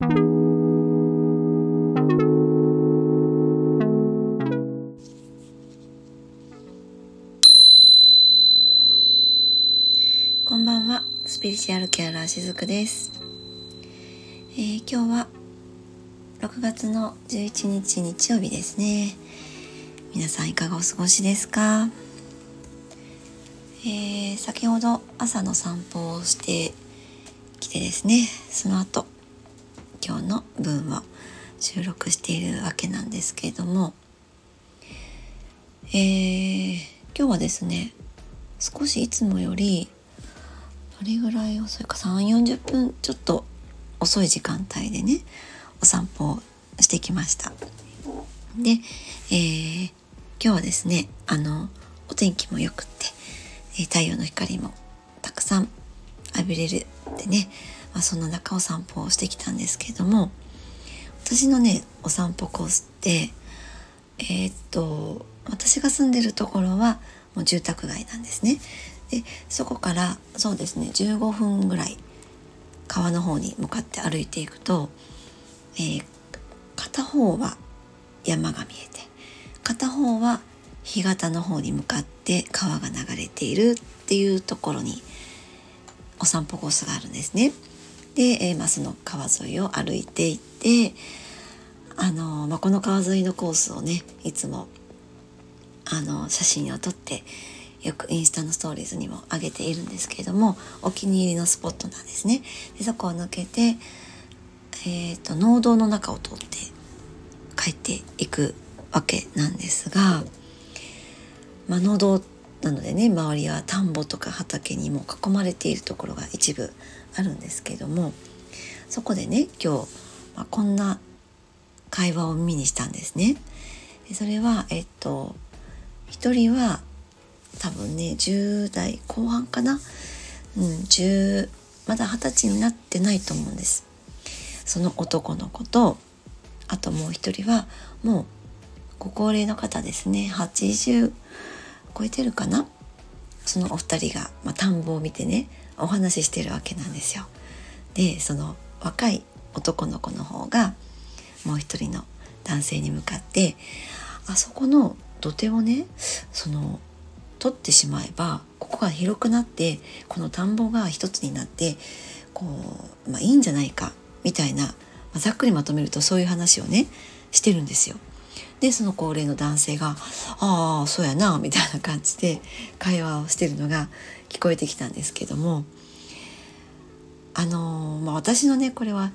こんばんは。スピリチュアルケアラーしずくです、えー、今日は6月の11日日曜日ですね。皆さんいかがお過ごしですか、えー、先ほど朝の散歩をしてきてですね。その後収録しているわけなんですけれどもえー、今日はですね少しいつもよりどれぐらい遅いか3 4 0分ちょっと遅い時間帯でねお散歩をしてきました。で、えー、今日はですねあのお天気もよくって、え太陽の光もたくさん浴びれるってね、まあ、そんな中お散歩をしてきたんですけれども私のねお散歩コースってえー、っと私が住んでるところはもう住宅街なんですね。でそこからそうですね15分ぐらい川の方に向かって歩いていくと、えー、片方は山が見えて片方は干潟の方に向かって川が流れているっていうところにお散歩コースがあるんですね。で、えー、まあ、その川沿いを歩いていってあの、まあ、この川沿いのコースをねいつもあの写真を撮ってよくインスタのストーリーズにも上げているんですけれどもお気に入りのスポットなんですね。でそこを抜けて、えーと、農道の中を通って帰っていくわけなんですが、まあ、農道なのでね周りは田んぼとか畑にも囲まれているところが一部あるんですけどもそこでね今日、まあ、こんな会話を耳にしたんですね。それはえっと一人は多分ね10代後半かな？うん10まだ二十歳になってないと思うんです。その男の子とあともう一人はもうご高齢の方ですね。80超えてるかな？そのお二人が、まあ、田んぼを見てねお話ししてるわけなんですよでその若い男の子の方がもう一人の男性に向かってあそこの土手をねその取ってしまえばここが広くなってこの田んぼが一つになってこう、まあ、いいんじゃないかみたいな、まあ、ざっくりまとめるとそういう話をねしてるんですよ。でその高齢の男性が「ああそうやな」みたいな感じで会話をしてるのが聞こえてきたんですけどもあのー、まあ、私のねこれは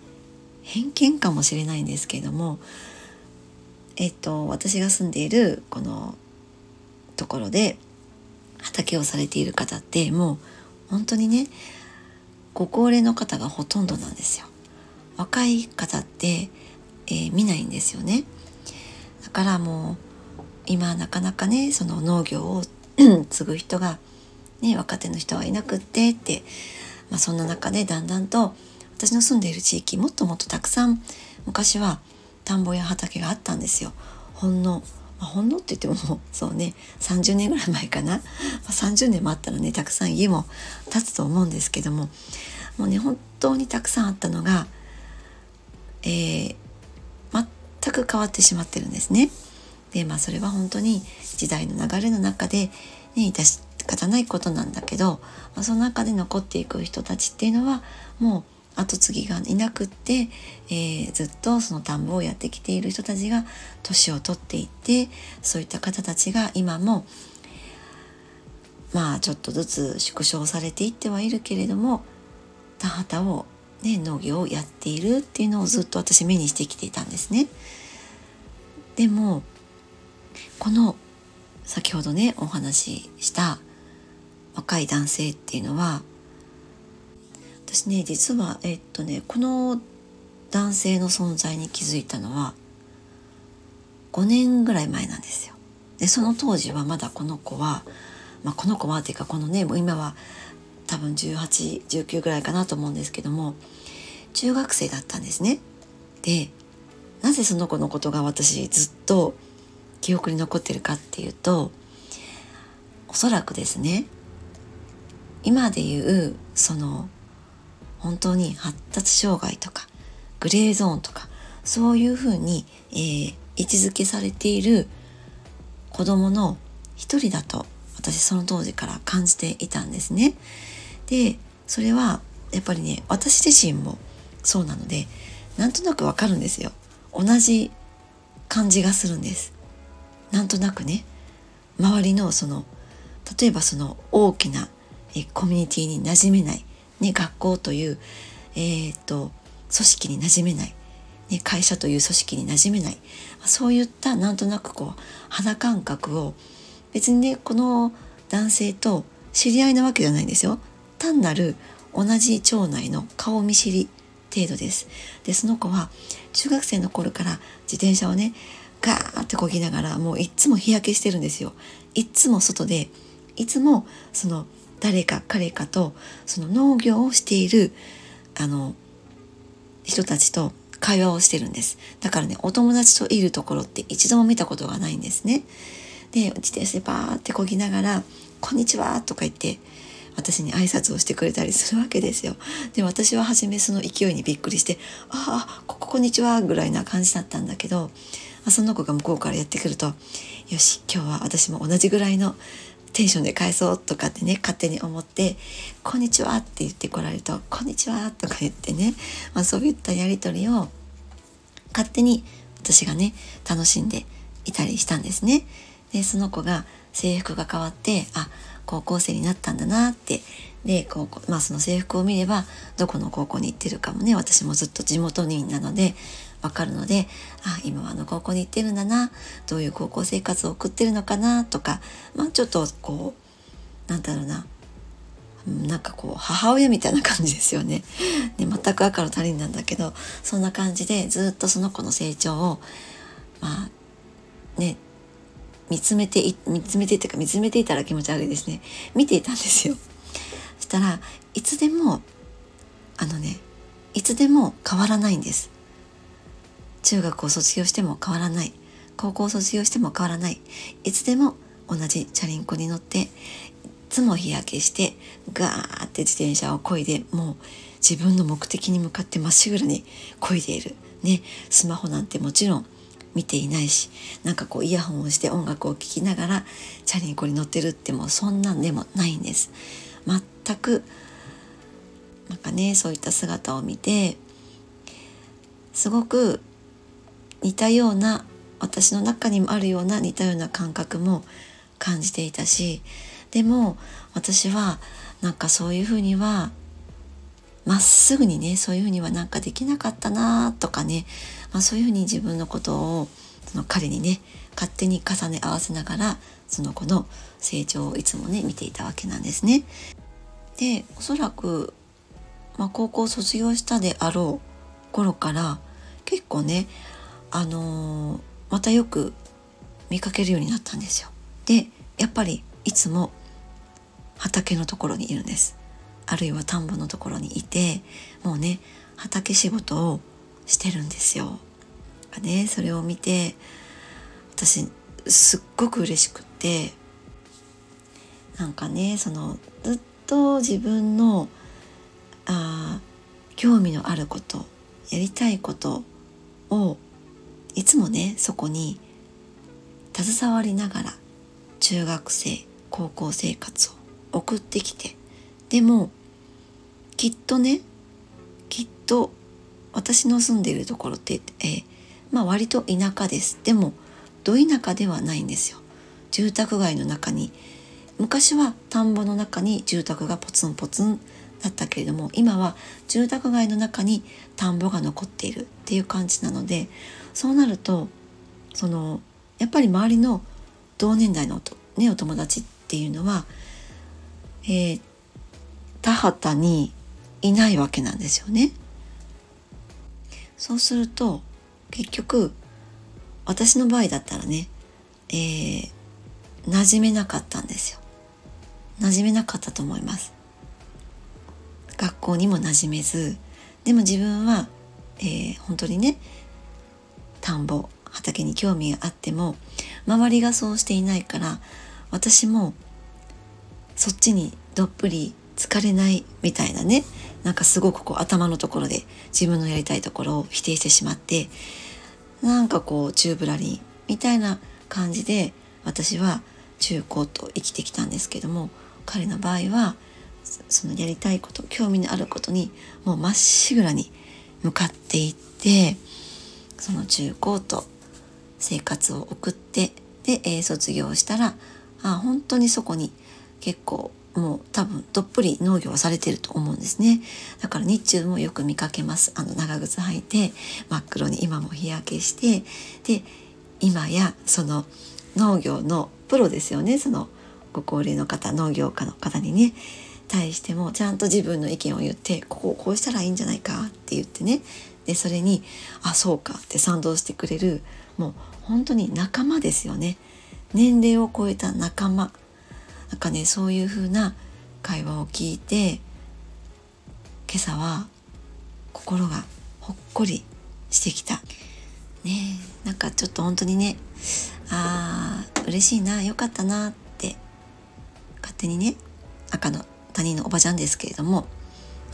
偏見かもしれないんですけれどもえっと私が住んでいるこのところで畑をされている方ってもう本当にねご高齢の方がほとんどなんですよ。若い方って、えー、見ないんですよね。だからもう今なかなかねその農業を 継ぐ人が、ね、若手の人はいなくってって、まあ、そんな中でだんだんと私の住んでいる地域もっともっとたくさん昔は田んぼや畑があったんですよ。ほんのまあ、ほんのって言っても そうね30年ぐらい前かな、まあ、30年もあったらねたくさん家も建つと思うんですけどももうね本当にたくさんあったのが、えー、全く変わってしまってるんですね。でまあそれは本当に時代の流れの中で、ね、致し仕方ないことなんだけど、その中で残っていく人たちっていうのはもう後継ぎがいなくって、えー、ずっとその田んぼをやってきている人たちが年を取っていってそういった方たちが今もまあちょっとずつ縮小されていってはいるけれども田畑を、ね、農業をやっているっていうのをずっと私目にしてきていたんですね。でもこの先ほどねお話しした若い男性っていうのは私ね実はえっとねこの男性の存在に気づいたのは5年ぐらい前なんですよ。でその当時はまだこの子は、まあ、この子はっていうかこのねもう今は多分1819ぐらいかなと思うんですけども中学生だったんですね。でなぜその子のことが私ずっと記憶に残ってるかっていうとおそらくですね今で言うその本当に発達障害とかグレーゾーンとかそういうふうに、えー、位置づけされている子供の一人だと私その当時から感じていたんですね。でそれはやっぱりね私自身もそうなのでなんとなくわかるんですよ。同じ感じがするんです。なんとなくね周りのその例えばその大きなえコミュニティに馴染めない、ね、学校という、えー、っと組織に馴染めない、ね、会社という組織に馴染めない。そういったなんとなくこう肌感覚を別にねこの男性と知り合いなわけじゃないんですよ。単なる同じ町内の顔見知り程度です。でその子は中学生の頃から自転車をねガーってこぎながらもういっつも日焼けしてるんですよ。いっつも外でいつもその誰か彼かとその農業をしているあの人たちと会話をしてるんですだからねお友達といるところって一度も見たことがないんですねで自転車でバーってこぎながら「こんにちは」とか言って私に挨拶をしてくれたりするわけですよ。で私は初めその勢いにびっくりして「ああこここんにちは」ぐらいな感じだったんだけどその子が向こうからやってくると「よし今日は私も同じぐらいのテンションで返そうとかってね勝手に思って「こんにちは」って言ってこられると「こんにちは」とか言ってね、まあ、そういったやり取りを勝手に私がね楽しんでいたりしたんですね。でその子が制服が変わってあ高校生になったんだなってで高校まあその制服を見ればどこの高校に行ってるかもね私もずっと地元民なのでわかるのであ今はあの高校に行ってるんだなどういう高校生活を送ってるのかなとか、まあ、ちょっとこうなんだろうななんかこう母親みたいな感じですよね。ね全く赤の他人なんだけどそんな感じでずっとその子の成長をまあね見つめて見つめてっていうか見つめていたら気持ち悪いですね。見ていたんですよ。そしたらいつでもあのねいつでも変わらないんです。中学を卒業しても変わらない。高校を卒業しても変わらない。いつでも同じチャリンコに乗っていつも日焼けしてガーって自転車をこいでもう自分の目的に向かってまっしぐらにこいでいる。ね。スマホなんてもちろん見ていないしなんかこうイヤホンをして音楽を聴きながらチャリンコに乗ってるってもうそんなんでもないんです。全くなんかねそういった姿を見てすごく似たような私の中にもあるような似たような感覚も感じていたしでも私はなんかそういうふうにはまっすぐにねそういうふうにはなんかできなかったなとかね、まあ、そういうふうに自分のことをその彼にね勝手に重ね合わせながらその子の成長をいつもね見ていたわけなんですね。でおそらく、まあ、高校卒業したであろう頃から結構ねあのー、またよく見かけるようになったんですよ。でやっぱりいつも畑のところにいるんです。あるいは田んぼのところにいてもうね畑仕事をしてるんですよ。ね、それを見て私すっごく嬉しくってなんかねそのずっと自分のあ興味のあることやりたいことをいつもねそこに携わりながら中学生高校生活を送ってきてでもきっとねきっと私の住んでいるところって、えー、まあ割と田舎です。でもど田舎ではないんですよ。住宅街の中に昔は田んぼの中に住宅がポツンポツンだったけれども今は住宅街の中に田んぼが残っているっていう感じなのでそうなるとそのやっぱり周りの同年代のお,、ね、お友達っていうのは、えー、田畑にいないわけなんですよね。そうすると結局私の場合だったらね、えー、馴染めなかったんですよ。馴染めなかったと思います。学校にも馴染めずでも自分は、えー、本当にね田んぼ畑に興味があっても周りがそうしていないから私もそっちにどっぷり疲れないみたいなねなんかすごくこう頭のところで自分のやりたいところを否定してしまってなんかこう宙ぶらりんみたいな感じで私は中高と生きてきたんですけども彼の場合はそのやりたいこと興味のあることにもうまっしぐらに向かっていってその中高と生活を送ってで、えー、卒業したらあ本当にそこに結構もう多分どっぷり農業をされてると思うんですね。だから日中もよく見かけます。あの長靴履いて真っ黒に今も日焼けしてで今やその農業のプロですよね。そのご高齢の方農業家の方にね。対してもちゃんと自分の意見を言ってここをこうしたらいいんじゃないかって言ってね。でそれにあそうかって賛同してくれるもう本当に仲間ですよね。年齢を超えた仲間。なんかねそういう風な会話を聞いて今朝は心がほっこりしてきた。ねなんかちょっと本当にねあー嬉しいなよかったなって勝手にね赤の他人のおばちゃんですけれども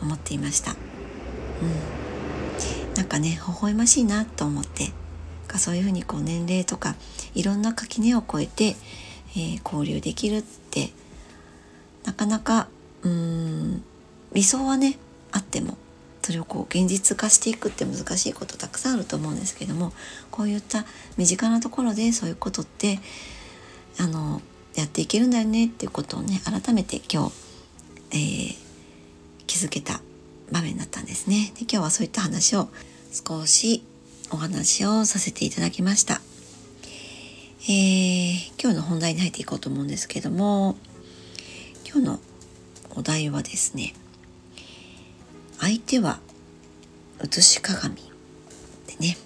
思っていました。うん。なんかね微笑ましいなと思ってかそういうふうにこう年齢とかいろんな垣根を越えて、えー、交流できるってなかなかうん理想はねあってもそれをこう現実化していくって難しいことたくさんあると思うんですけどもこういった身近なところでそういうことってあのやっていけるんだよねっていうことをね改めて今日、えー、気づけた場面だったんですね。で今日はそういった話を少しお話をさせていただきました。えー、今日の本題に入っていこうと思うんですけども今日のお題はですね相手は写し鏡でね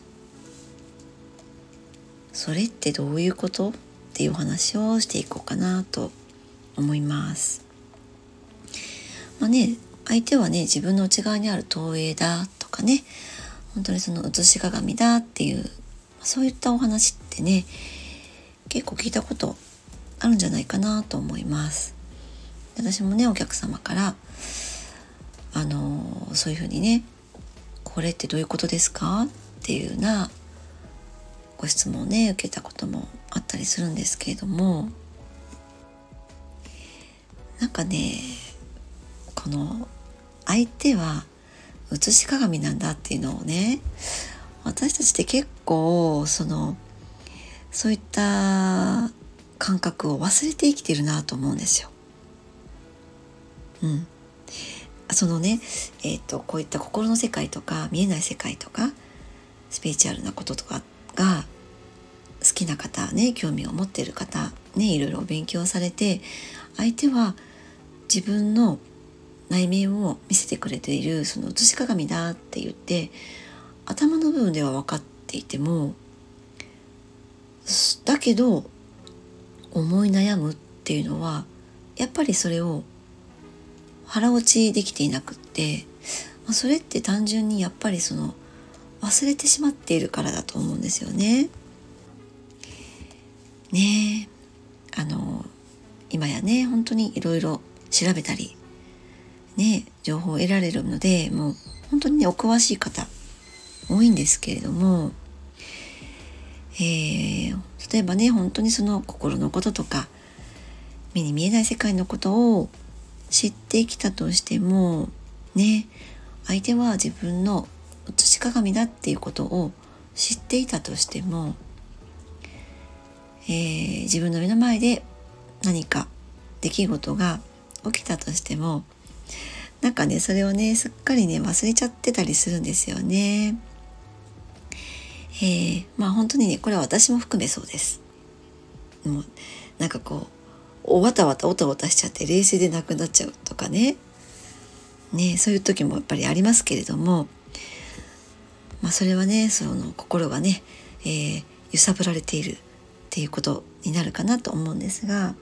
それってどういうこと？っていうお話をしていこうかなと思います。まあね相手はね自分の内側にある投影だとかね本当にその写し鏡だっていうそういったお話ってね結構聞いたことあるんじゃないかなと思います。私もねお客様からあのそういうふうにね「これってどういうことですか?」っていうようなご質問をね受けたこともあったりするんですけれどもなんかねこの相手は写し鏡なんだっていうのをね私たちって結構そのそういった感覚を忘れて生きてるなと思うんですよ。うん、そのね、えーと、こういった心の世界とか見えない世界とかスピリチュアルなこととかが好きな方ね興味を持っている方ねいろいろ勉強されて相手は自分の内面を見せてくれているその写し鏡だって言って頭の部分では分かっていてもだけど思い悩むっていうのはやっぱりそれを腹落ちできていなくって、まあ、それって単純にやっぱりその忘れてしまっているからだと思うんですよね。ねえあの今やね本当にいろいろ調べたりね情報を得られるのでもう本当にねお詳しい方多いんですけれども、えー、例えばね本当にその心のこととか目に見えない世界のことを知ってきたとしてもね相手は自分の写し鏡だっていうことを知っていたとしても、えー、自分の目の前で何か出来事が起きたとしてもなんかねそれをねすっかりね忘れちゃってたりするんですよね。えー、まあ本当にねこれは私も含めそうです。もうなんかこうおわたわたおたおたしちゃって冷静でなくなっちゃうとかねねそういう時もやっぱりありますけれども、まあ、それはねその心がね、えー、揺さぶられているっていうことになるかなと思うんですが、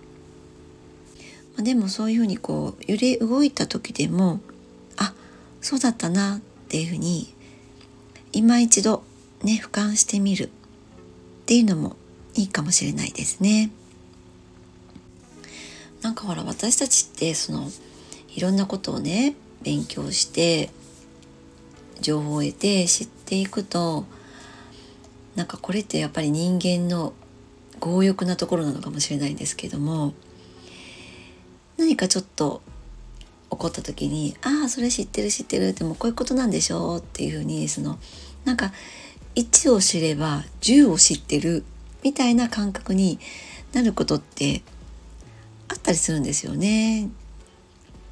でもそういうふうにこう揺れ動いた時でもあそうだったなっていうふうに今一度ね俯瞰してみるっていうのもいいかもしれないですね。なんかほら私たちってそのいろんなことをね勉強して情報を得て知っていくとなんかこれってやっぱり人間の強欲なところなのかもしれないんですけども何かちょっと起こった時に「ああそれ知ってる知ってる」ってもうこういうことなんでしょうっていうふうにそのなんか1を知れば10を知ってるみたいな感覚になることってあったりするんですよね。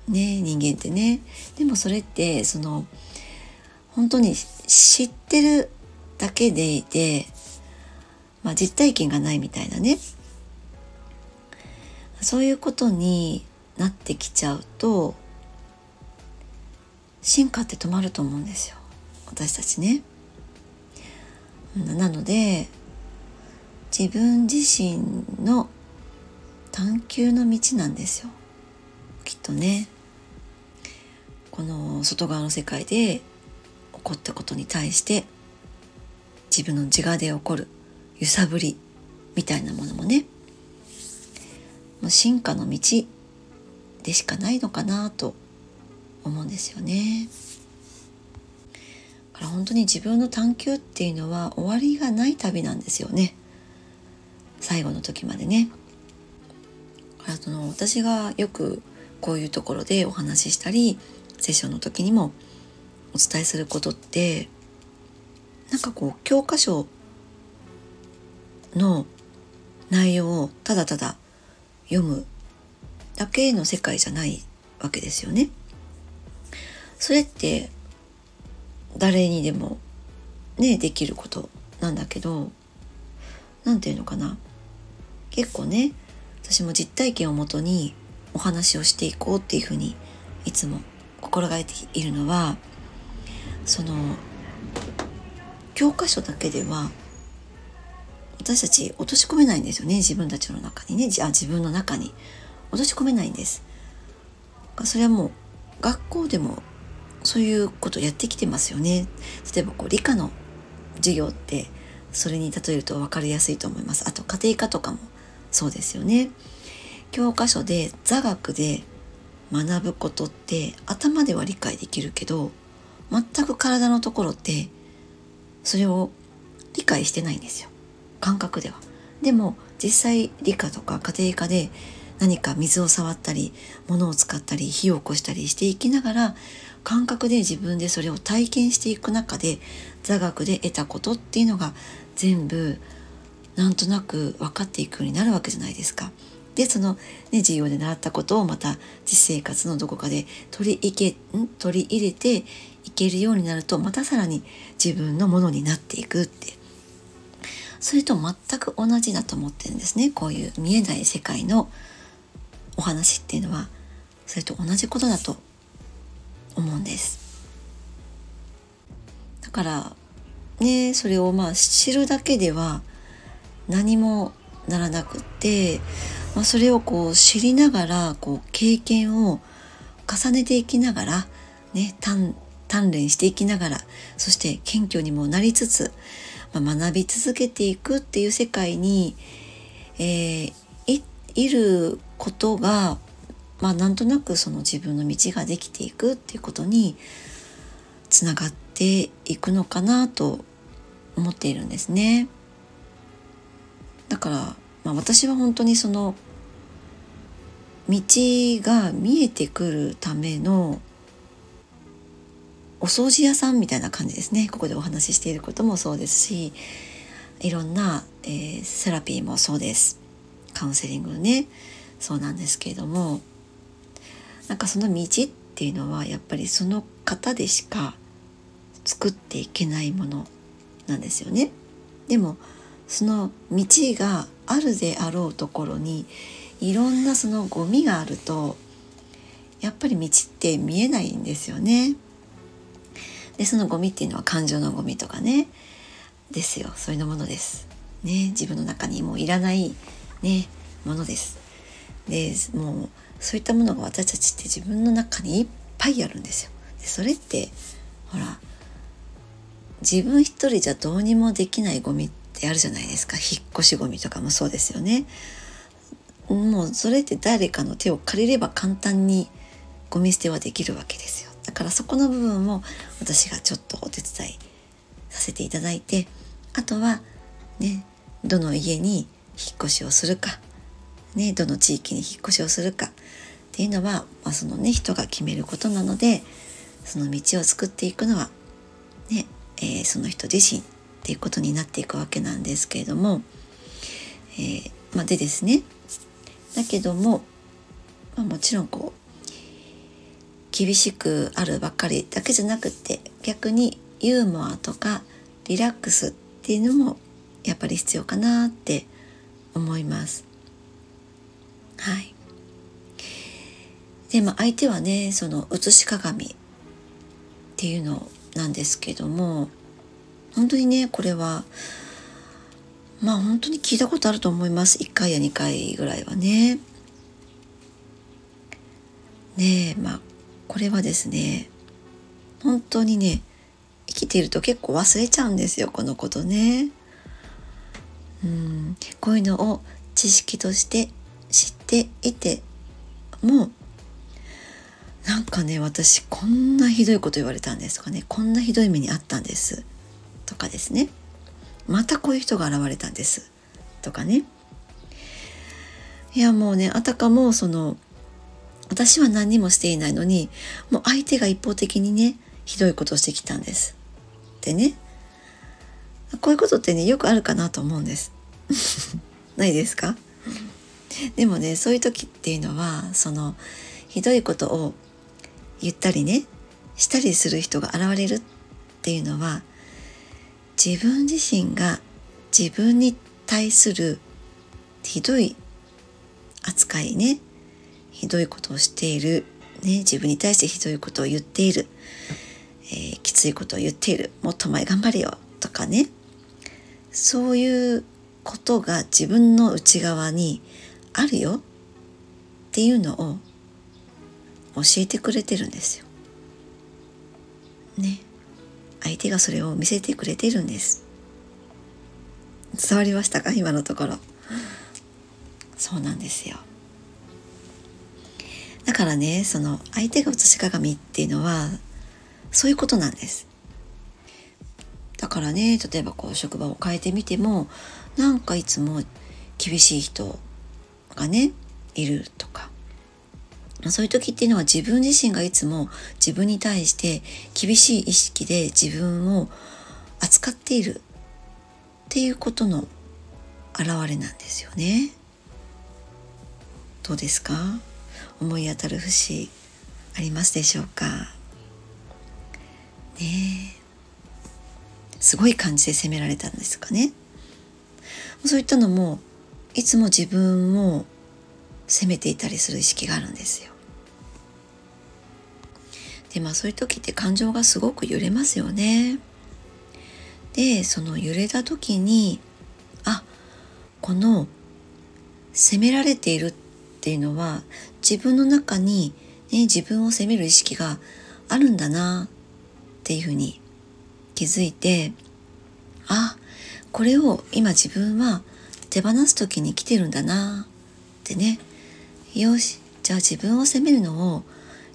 ね人間ってね。でもそれってその本当に知ってるだけでいて、まあ、実体験がないみたいなねそういうことになってきちゃうと進化って止まると思うんですよ。私たちね。なので自分自身の探求の道なんですよ。きっとね。この外側の世界で起こったことに対して自分の自我で起こる揺さぶりみたいなものもね。もう進化の道。でしかないのかなと思うんですよね。だから本当に自分の探求っていうのは終わりがない旅なんですよね。最後の時までね。あその私がよくこういうところでお話ししたりセッションの時にもお伝えすることってなんかこう教科書の内容をただただ読むだけの世界じゃないわけですよね。それって誰にでもねできることなんだけど何て言うのかな。結構ね私も実体験をもとにお話をしていこうっていうふうにいつも心がけているのはその教科書だけでは私たち落とし込めないんですよね自分たちの中にね。あ自分の中に。落とし込めないんです。それはもう学校でもそういうことやってきてますよね。例えばこう理科の授業ってそれに例えると分かりやすいと思います。あと家庭科とかもそうですよね。教科書で座学で学ぶことって頭では理解できるけど全く体のところってそれを理解してないんですよ。感覚では。でも実際理科とか家庭科で何か水を触ったり物を使ったり火を起こしたりしていきながら感覚で自分でそれを体験していく中で座学で得たことっていうのが全部なんとなく分かっていくようになるわけじゃないですか。でその、ね、授業で習ったことをまた実生活のどこかで取り入け取り入れていけるようになるとまたさらに自分のものになっていくって。それと全く同じだと思ってるんですね。こういう見えない世界のお話っていうのはそれと同じことだと思うんです。だからねそれをまあ知るだけでは何もならなくって、まあ、それをこう知りながらこう経験を重ねていきながらね鍛錬していきながらそして謙虚にもなりつつ、まあ、学び続けていくっていう世界に、えー、いいることが、まあ、なんとなくその自分の道ができていくっていうことにつながっていくのかなと思っているんですね。だから、まあ、私は本当にその道が見えてくるためのお掃除屋さんみたいな感じですねここでお話ししていることもそうですしいろんな、えー、セラピーもそうですカウンセリングねそうなんですけれどもなんかその道っていうのはやっぱりその方でしか作っていけないものなんですよね。でもその道があるであろうところにいろんなそのゴミがあるとやっぱり道って見えないんですよね。でそのゴミっていうのは感情のゴミとかねですよそういうものです。ね自分の中にもういらないねものです。でもうそういったものが私たちって自分の中にいっぱいあるんですよ。でそれってほら自分一人じゃどうにもできないゴミってあるじゃないですか引っ越しゴミとかもそうですよね。もうそれって誰かの手を借りれば簡単にゴミ捨てはできるわけですよだからそこの部分も私がちょっとお手伝いさせていただいてあとはねどの家に引っ越しをするか、ね、どの地域に引っ越しをするかっていうのは、まあ、そのね人が決めることなのでその道を作っていくのはね、えー、その人自身っていうことになっていくわけなんですけれども、えー、まあ、でですねだけども、まあ、もちろんこう厳しくあるばっかりだけじゃなくて逆にユーモアとかリラックスっていうのもやっぱり必要かなって思います。はい。で、まあ相手はね、その写し鏡っていうのなんですけども、本当にね、これは、まあ本当に聞いたことあると思います。1回や2回ぐらいはね。ねえ、まあこれはですね、本当にね、生きていると結構忘れちゃうんですよ、このことね。うんこういうのを知識としてていてもなんかね私こんなひどいこと言われたんですとかねこんなひどい目にあったんですとかですね。またこういう人が現れたんですとかね。いやもうねあたかもその私は何にもしていないのにもう相手が一方的にねひどいことをしてきたんです。でねこういうことってねよくあるかなと思うんです。ないですか？でもねそういう時っていうのはそのひどいことを言ったりねしたりする人が現れるっていうのは自分自身が自分に対するひどい扱いねひどいことをしている、ね、自分に対してひどいことを言っている、えー、きついことを言っているもっと前頑張れよとかねそういうことが自分の内側にあるよっていうのを教えてくれてるんですよ。ね。相手がそれを見せてくれてるんです。伝わりましたか？今のところ。そうなんですよ。だからねその相手が写し鏡っていうのはそういうことなんです。だからね例えばこう職場を変えてみてもなんかいつも厳しい人がねいるとか。そういう時っていうのは自分自身がいつも自分に対して厳しい意識で自分を扱っているっていうことの表れなんですよね。どうですか？思い当たる節ありますでしょうか？ねすごい感じで責められたんですかね。そういったのもいつも自分を責めていたりする意識があるんですよ。でまあそういう時って感情がすごく揺れますよね。でその揺れた時にあこの責められているっていうのは自分の中に、ね、自分を責める意識があるんだなっていうふうに気づいてあこれを今自分は手放す時に来てるんだな。ってね。よし。じゃあ自分を責めるのを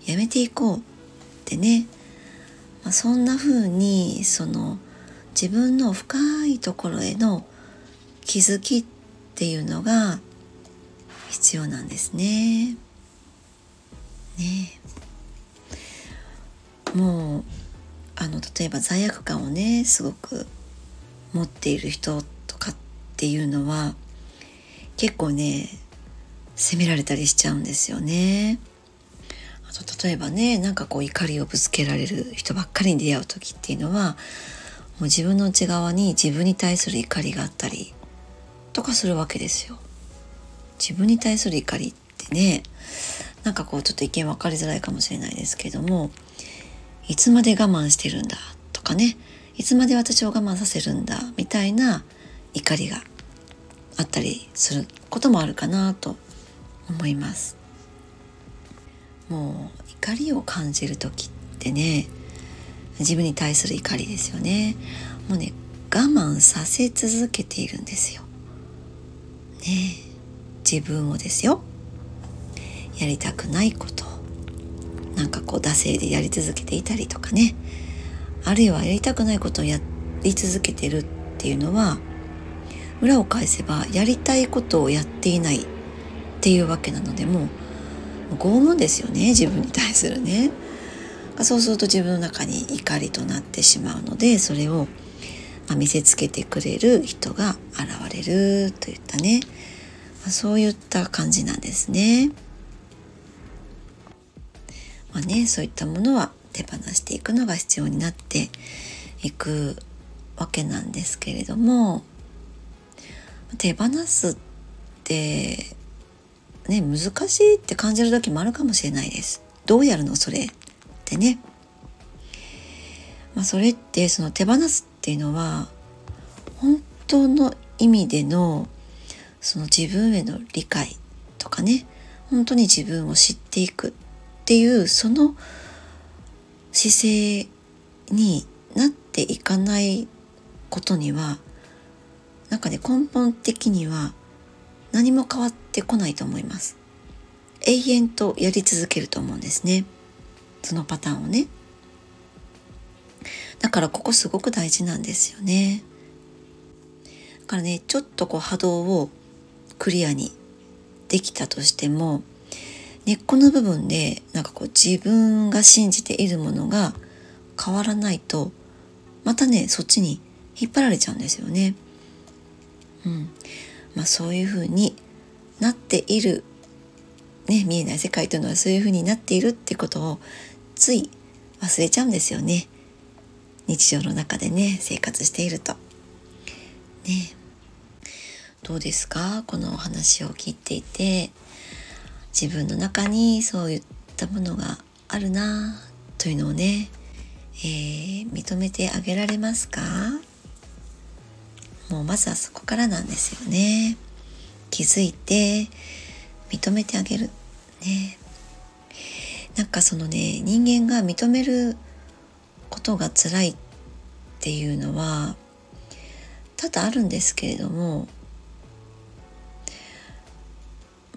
やめていこう。ってね、まあ、そんな風にその自分の深いところへの気づきっていうのが必要なんですね。ねもうあの例えば罪悪感をねすごく持っている人っていうのは結構ね責められたりしちゃうんですよね。あと例えばねなんかこう怒りをぶつけられる人ばっかりに出会う時っていうのはもう自分の内側に自分に対する怒りがあったりとかするわけですよ。自分に対する怒りってねなんかこうちょっと意見分かりづらいかもしれないですけどもいつまで我慢してるんだとかねいつまで私を我慢させるんだみたいな怒りがあったりすることもあるかなと思います。もう怒りを感じる時ってね自分に対する怒りですよね。もうね我慢させ続けているんですよ。ね自分をですよ。やりたくないこと。なんかこう惰性でやり続けていたりとかね。あるいはやりたくないことをやり続けてるっていうのは裏を返せばやりたいことをやっていないっていうわけなのでもう拷問ですよね 自分に対するね。そうすると自分の中に怒りとなってしまうのでそれを見せつけてくれる人が現れるといったねそういった感じなんですね。まあねそういったものは手放していくのが必要になっていくわけなんですけれども手放すってね難しいって感じる時もあるかもしれないです。どうやるのそれってね。まあ、それってその手放すっていうのは本当の意味でのその自分への理解とかね本当に自分を知っていくっていうその姿勢になっていかないことにはなんかね根本的には何も変わってこないと思います。永遠とやり続けると思うんですね。そのパターンをね。だからここすごく大事なんですよね。だからねちょっとこう波動をクリアにできたとしても根っこの部分でなんかこう自分が信じているものが変わらないとまたねそっちに引っ張られちゃうんですよね。うん。まあ、そういうふうになっている、ね、見えない世界というのはそういうふうになっているってことをつい忘れちゃうんですよね。日常の中でね生活していると。ね。どうですか？このお話を聞いていて。自分の中にそういったものがあるなというのをね、えー、認めてあげられますか？もうまずはそこからなんですよね。気づいて認めてあげるね。なんかそのね人間が認めることが辛いっていうのは多々あるんですけれども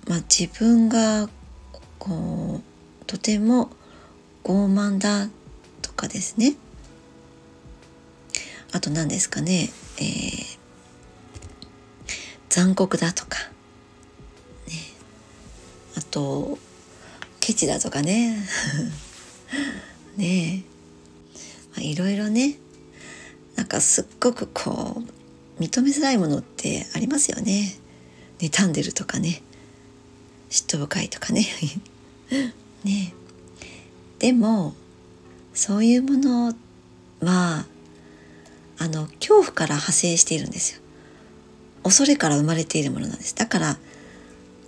まあ、自分がこうとても傲慢だとかですね。あと何ですかね、えー、残酷だとか、ね、あとケチだとかね。ね。え、まあ、いろいろね。なんかすっごくこう認めづらいものってありますよね。妬んでるとかね。嫉妬深いとかね。ね。でもそういうものはあの恐怖から派生しているんですよ。恐れから生まれているものなんです。だから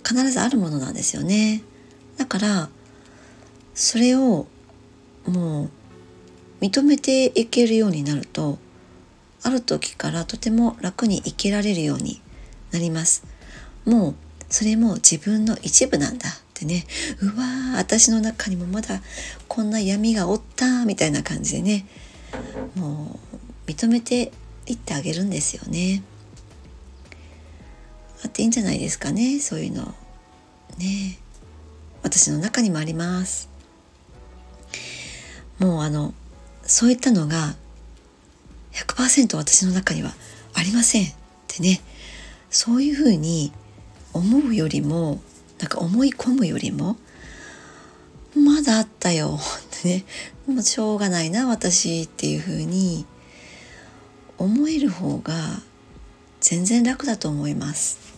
必ずあるものなんですよね。だからそれをもう認めていけるようになるとある時からとても楽に生きられるようになります。もうそれも自分の一部なんだ。ってねうわー私の中にもまだこんな闇がおったみたいな感じでねもう認めていってあげるんですよね。あっていいんじゃないですかねそういうの。ね私の中にもあります。もうあのそういったのが100%私の中にはありません。ってねそういうふうに思うよりもなんか思い込むよりもまだあったよ。ってねもうしょうがないな私っていうふうに思える方が全然楽だと思います。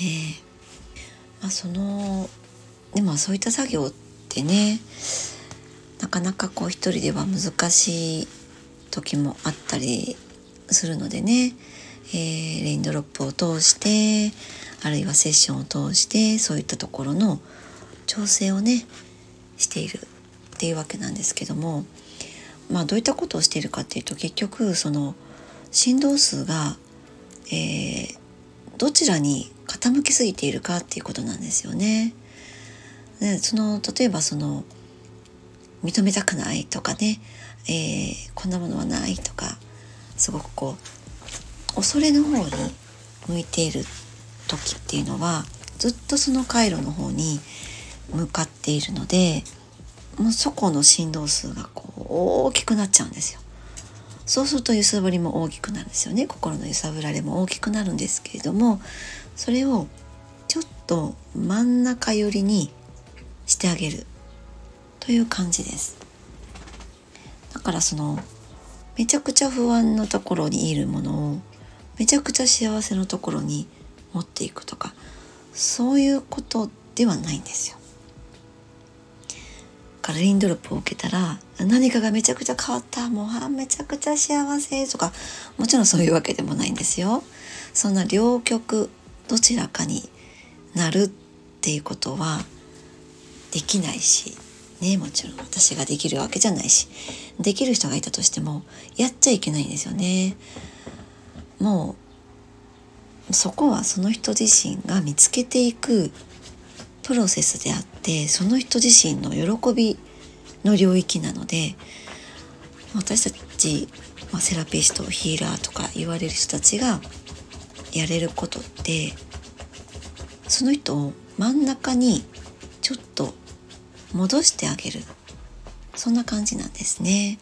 ね。まあ、そのでもそういった作業ってねなかなかこう一人では難しい時もあったりするのでね。えー、レインドロップを通してあるいはセッションを通してそういったところの調整をねしているっていうわけなんですけども。まあどういったことをしているかっていうと結局その振動数が、えー、どちらに傾きすぎているかっていうことなんですよね。でその例えばその認めたくないとかね、えー、こんなものはないとかすごくこう恐れの方に向いている時っていうのはずっとその回路の方に向かっているのでもうそこの振動数がこう大きくなっちゃうんですよ。そうすると揺さぶりも大きくなるんですよね心の揺さぶられも大きくなるんですけれどもそれをちょっと真ん中寄りにしてあげるという感じですだからそのめちゃくちゃ不安のところにいるものをめちゃくちゃ幸せのところに持っていくとかそういうことではないんですよからレンドロップを受けたら何かがめちゃくちゃ変わったもうめちゃくちゃ幸せとかもちろんそういうわけでもないんですよ。そんな両極どちらかになるっていうことはできないしねもちろん私ができるわけじゃないしできる人がいたとしてもやっちゃいけないんですよね。もうそこはその人自身が見つけていくプロセスであってその人自身の喜びの領域なので私たち、まあ、セラピストヒーラーとか言われる人たちがやれることってその人を真ん中にちょっと戻してあげる。そんな感じなんですね。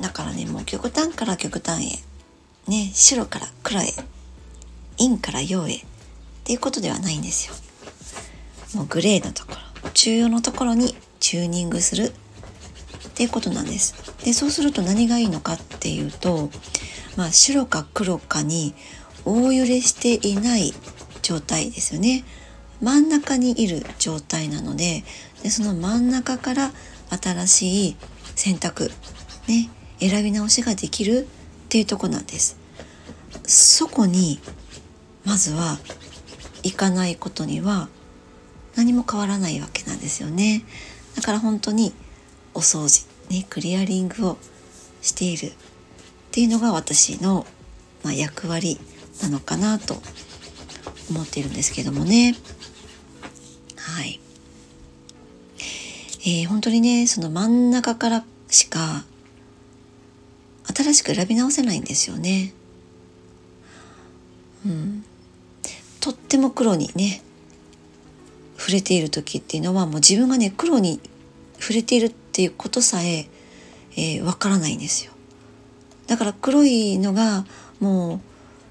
だからねもう極端から極端へ。ね白から黒へ。陰から陽へ。っていうことではないんですよ。もうグレーのところ。中央のところにチューニングする。っていうことなんです。でそうすると何がいいのかっていうと、まあ、白か黒かに大揺れしていない状態ですよね。真ん中にいる状態なのででその真ん中から新しい選択ね選び直しができるっていうとこなんです。そこにまずは行かないことには何も変わらないわけなんですよねだから本当にお掃除ねクリアリングをしているっていうのが私の、まあ、役割なのかなと思っているんですけどもね。はい、えー、本当にねその真ん中からしか新しく選び直せないんですよね。うん。とっても黒にね触れている時っていうのはもう自分がね黒に触れているっていうことさええー、わからないんですよ。だから黒いのがも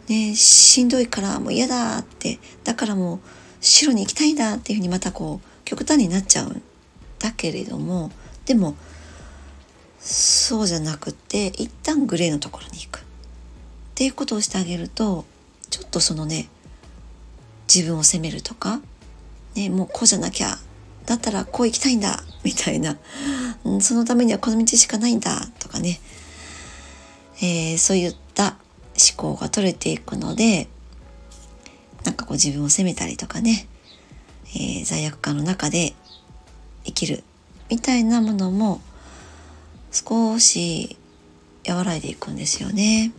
うねしんどいからもう嫌だってだからもう白に行きたいんだっていうふうにまたこう極端になっちゃうんだけれどもでもそうじゃなくて一旦グレーのところに行く。っていうことをしてあげるとちょっとそのね自分を責めるとかね、もうこうじゃなきゃだったらこう行きたいんだみたいな、うん、そのためにはこの道しかないんだとかね、えー、そういった思考が取れていくのでなんかこう自分を責めたりとかね、えー、罪悪感の中で生きるみたいなものも少し和らいでいくんですよね。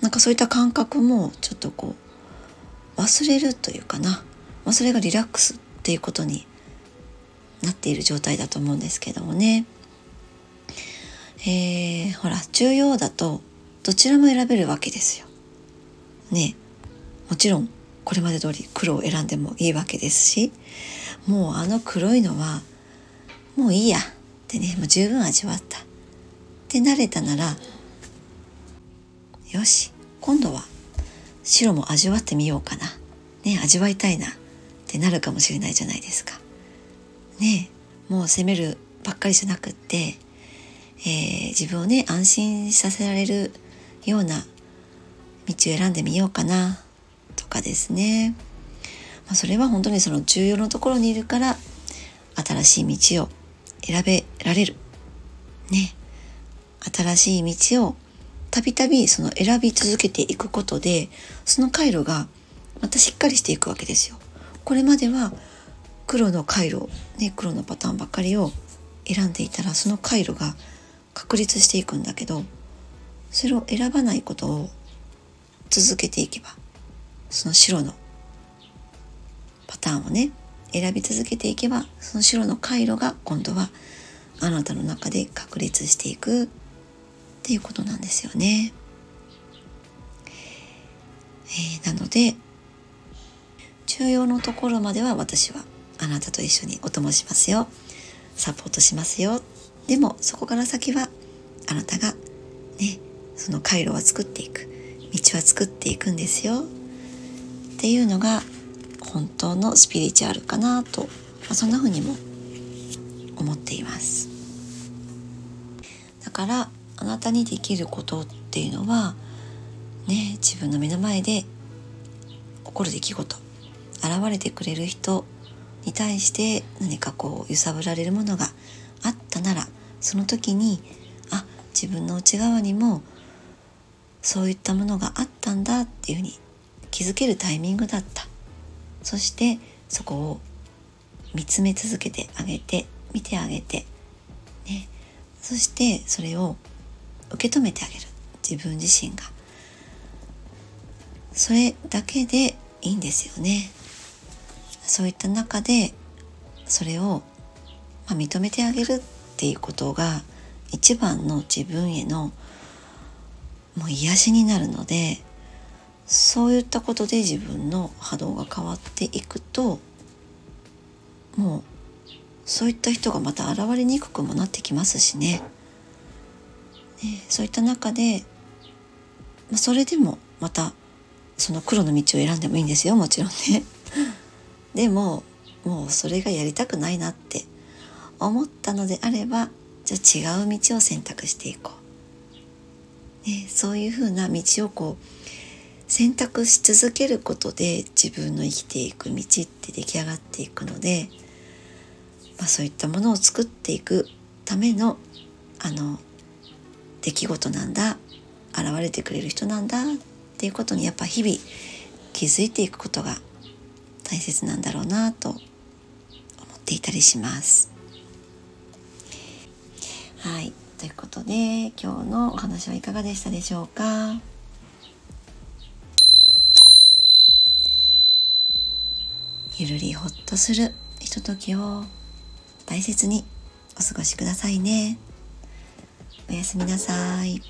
なんかそういった感覚もちょっとこう忘れるというかなまあ、それがリラックスっていうことになっている状態だと思うんですけどもね。えー、ほら重要だとどちらも選べるわけですよ。ねもちろんこれまで通り黒を選んでもいいわけですしもうあの黒いのはもういいやってねもう十分味わったって慣れたならよし今度は白も味わってみようかなね味わいたいなってなるかもしれないじゃないですか。ねもう責めるばっかりじゃなくって、えー、自分をね安心させられるような道を選んでみようかなとかですね、まあ、それは本当にその重要なところにいるから新しい道を選べられる。ね。新しい道をたびたびその選び続けていくことでその回路がまたしっかりしていくわけですよ。これまでは黒の回路、ね、黒のパターンばっかりを選んでいたらその回路が確立していくんだけどそれを選ばないことを続けていけばその白のパターンをね選び続けていけばその白の回路が今度はあなたの中で確立していくっていうことなんですよね。えー、なので重要のところまでは私はあなたと一緒にお供しますよサポートしますよでもそこから先はあなたがねその回路は作っていく道は作っていくんですよ。っていうのが本当のスピリチュアルかなと、まあ、そんな風にも思っています。だからあなたにできることっていうのはね自分の目の前で起こる出来事現れてくれる人に対して何かこう揺さぶられるものがあったならその時にあ自分の内側にもそういったものがあったんだっていうふうに気づけるタイミングだった。そしてそこを見つめ続けてあげて見てあげて、ね、そしてそれを受け止めてあげる。自分自身が。それだけでいいんですよね。そういった中でそれを、まあ、認めてあげるっていうことが一番の自分へのもう癒しになるのでそういったことで自分の波動が変わっていくともうそういった人がまた現れにくくもなってきますしね。ねそういった中で、まあ、それでもまたその黒の道を選んでもいいんですよもちろんね。でももうそれがやりたくないなって思ったのであればじゃあ違う道を選択していこう、ね、そういうふうな道をこう選択し続けることで自分の生きていく道って出来上がっていくので、まあ、そういったものを作っていくためのあの出来事なんだ現れてくれる人なんだっていうことにやっぱ日々気づいていくことが大切なんだろうなと思っていたりします。はい。ということで、今日のお話はいかがでしたでしょうか？ゆるりほっとするひとときを大切にお過ごしくださいね。おやすみなさい。